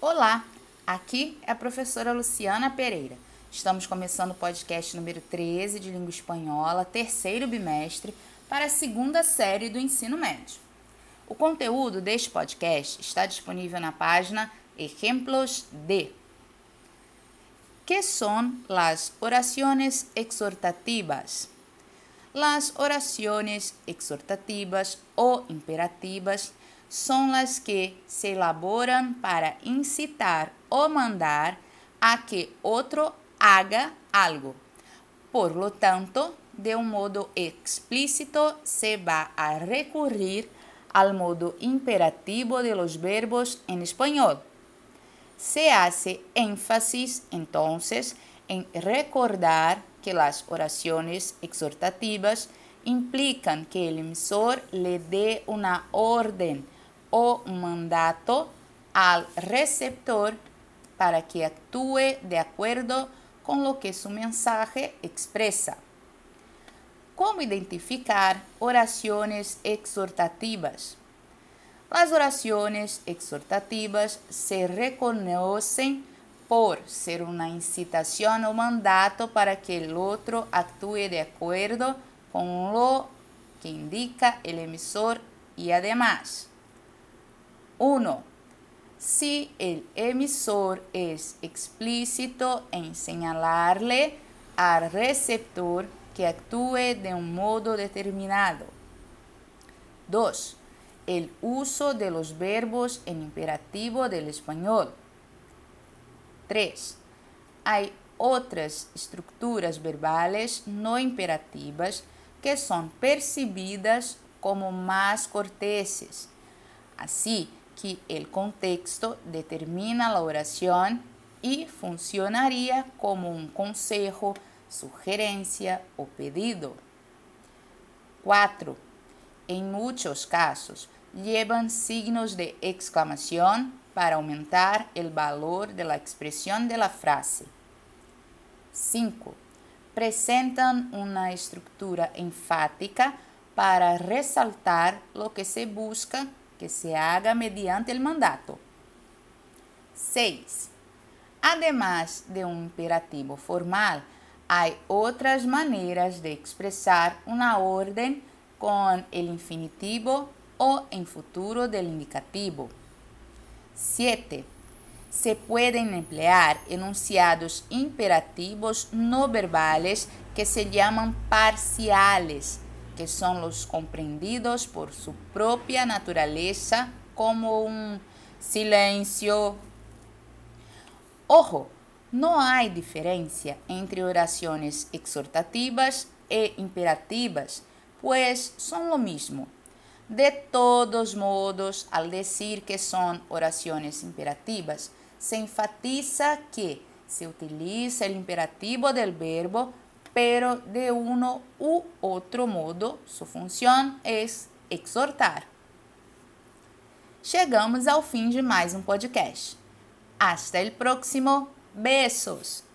Olá, aqui é a professora Luciana Pereira. Estamos começando o podcast número 13 de língua espanhola, terceiro bimestre, para a segunda série do ensino médio. O conteúdo deste podcast está disponível na página Ejemplos de. Que são las oraciones exhortativas? Las oraciones exhortativas o imperativas son las que se elaboran para incitar o mandar a que otro haga algo. Por lo tanto, de un modo explícito se va a recurrir al modo imperativo de los verbos en español. Se hace énfasis entonces en recordar que las oraciones exhortativas implican que el emisor le dé una orden o mandato al receptor para que actúe de acuerdo con lo que su mensaje expresa. ¿Cómo identificar oraciones exhortativas? Las oraciones exhortativas se reconocen por ser una incitación o mandato para que el otro actúe de acuerdo con lo que indica el emisor y además 1. Si el emisor es explícito en señalarle al receptor que actúe de un modo determinado. 2. El uso de los verbos en imperativo del español. 3. Hay otras estructuras verbales no imperativas que son percibidas como más corteses. Así, que el contexto determina la oración y funcionaría como un consejo, sugerencia o pedido. 4. En muchos casos, llevan signos de exclamación para aumentar el valor de la expresión de la frase. 5. Presentan una estructura enfática para resaltar lo que se busca que se haga mediante el mandato. 6. Además de un imperativo formal, hay otras maneras de expresar una orden con el infinitivo o en futuro del indicativo. 7. Se pueden emplear enunciados imperativos no verbales que se llaman parciales que son los comprendidos por su propia naturaleza como un silencio. Ojo, no hay diferencia entre oraciones exhortativas e imperativas, pues son lo mismo. De todos modos, al decir que son oraciones imperativas, se enfatiza que se utiliza el imperativo del verbo pero de uno u otro modo, sua função é exortar. Chegamos ao fim de mais um podcast. Hasta el próximo. Besos!